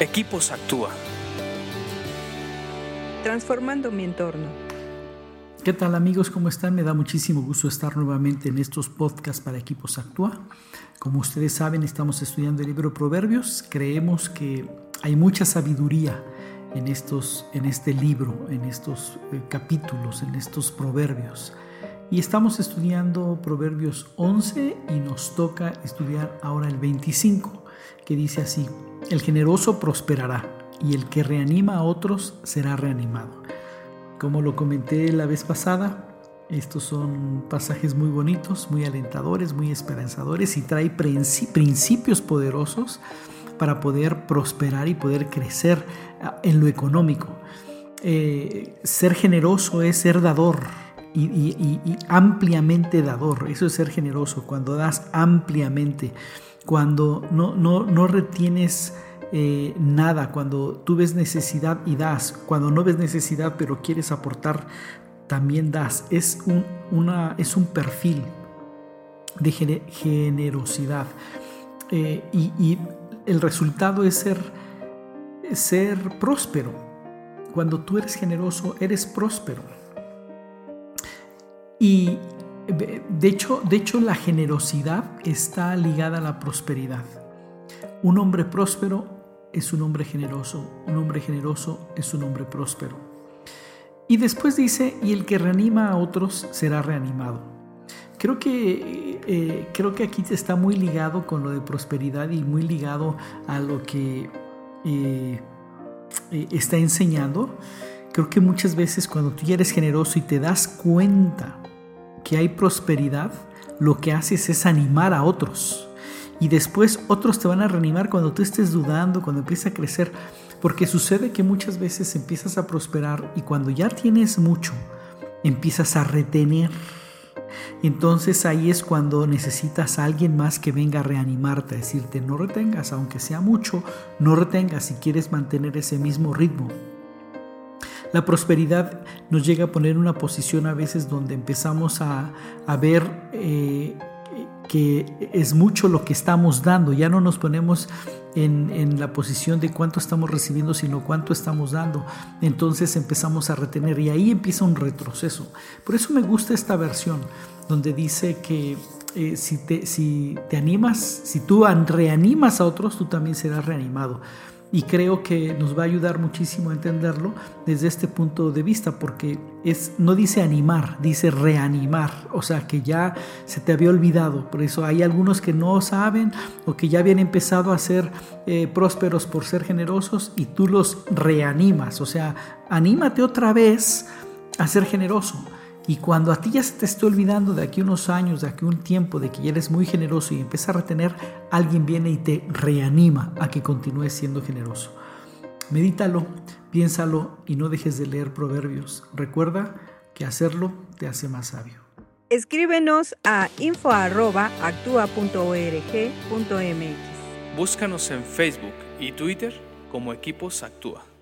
Equipos Actúa. Transformando mi entorno. ¿Qué tal amigos? ¿Cómo están? Me da muchísimo gusto estar nuevamente en estos podcasts para Equipos Actúa. Como ustedes saben, estamos estudiando el libro Proverbios. Creemos que hay mucha sabiduría en, estos, en este libro, en estos eh, capítulos, en estos proverbios. Y estamos estudiando Proverbios 11 y nos toca estudiar ahora el 25, que dice así, el generoso prosperará y el que reanima a otros será reanimado. Como lo comenté la vez pasada, estos son pasajes muy bonitos, muy alentadores, muy esperanzadores y trae principios poderosos para poder prosperar y poder crecer ah, en lo económico. Eh, ser generoso es ser dador y, y, ampliamente dador. Eso es ser generoso, cuando das ampliamente cuando no, no, no retienes eh, nada, cuando tú ves necesidad y das, cuando no ves necesidad pero quieres aportar, también das. Es un, una, es un perfil de generosidad eh, y, el resultado es ser, ser próspero. Cuando tú eres generoso, eres próspero. Y de hecho, de hecho, la generosidad está ligada a la prosperidad. Un hombre próspero es un hombre generoso, un hombre generoso es un hombre próspero. Y después dice, y el que reanima a otros será reanimado. Creo que, eh, creo que aquí está muy ligado con lo de prosperidad y muy ligado a lo que eh, eh, está enseñando. Creo que muchas veces cuando tú eres generoso y te das cuenta que hay prosperidad, lo que haces es animar a otros. Y después otros te van a reanimar cuando tú estés dudando, cuando empieza a crecer. Porque sucede que muchas veces empiezas a prosperar y cuando ya tienes mucho, empiezas a retener. Entonces ahí es cuando necesitas a alguien más que venga a reanimarte, a decirte, no retengas, aunque sea mucho, no retengas si quieres mantener ese mismo ritmo. La prosperidad nos llega a poner en una posición a veces donde empezamos a, ver eh, que es mucho lo que estamos dando. Ya no nos ponemos en, la posición de cuánto estamos recibiendo, sino cuánto estamos dando. Entonces empezamos a retener y ahí empieza un retroceso. Por eso me gusta esta versión donde dice que eh, si te animas, si tú reanimas a otros, tú también serás reanimado y creo que nos va a ayudar muchísimo a entenderlo desde este punto de vista porque es no dice animar, dice reanimar, o sea que ya se te había olvidado, por eso hay algunos que no saben o que ya habían empezado a ser eh, prósperos por ser generosos y tú los reanimas, o sea, anímate otra vez a ser generoso. Y cuando a ti ya se te esté olvidando de aquí unos años, de aquí un tiempo, de que ya eres muy generoso y empiezas a retener, alguien viene y te reanima a que continúes siendo generoso. Medítalo, piénsalo y no dejes de leer proverbios. Recuerda que hacerlo te hace más sabio. Escríbenos a info.actua.org.mx. Búscanos en Facebook y Twitter como Equipos Actúa.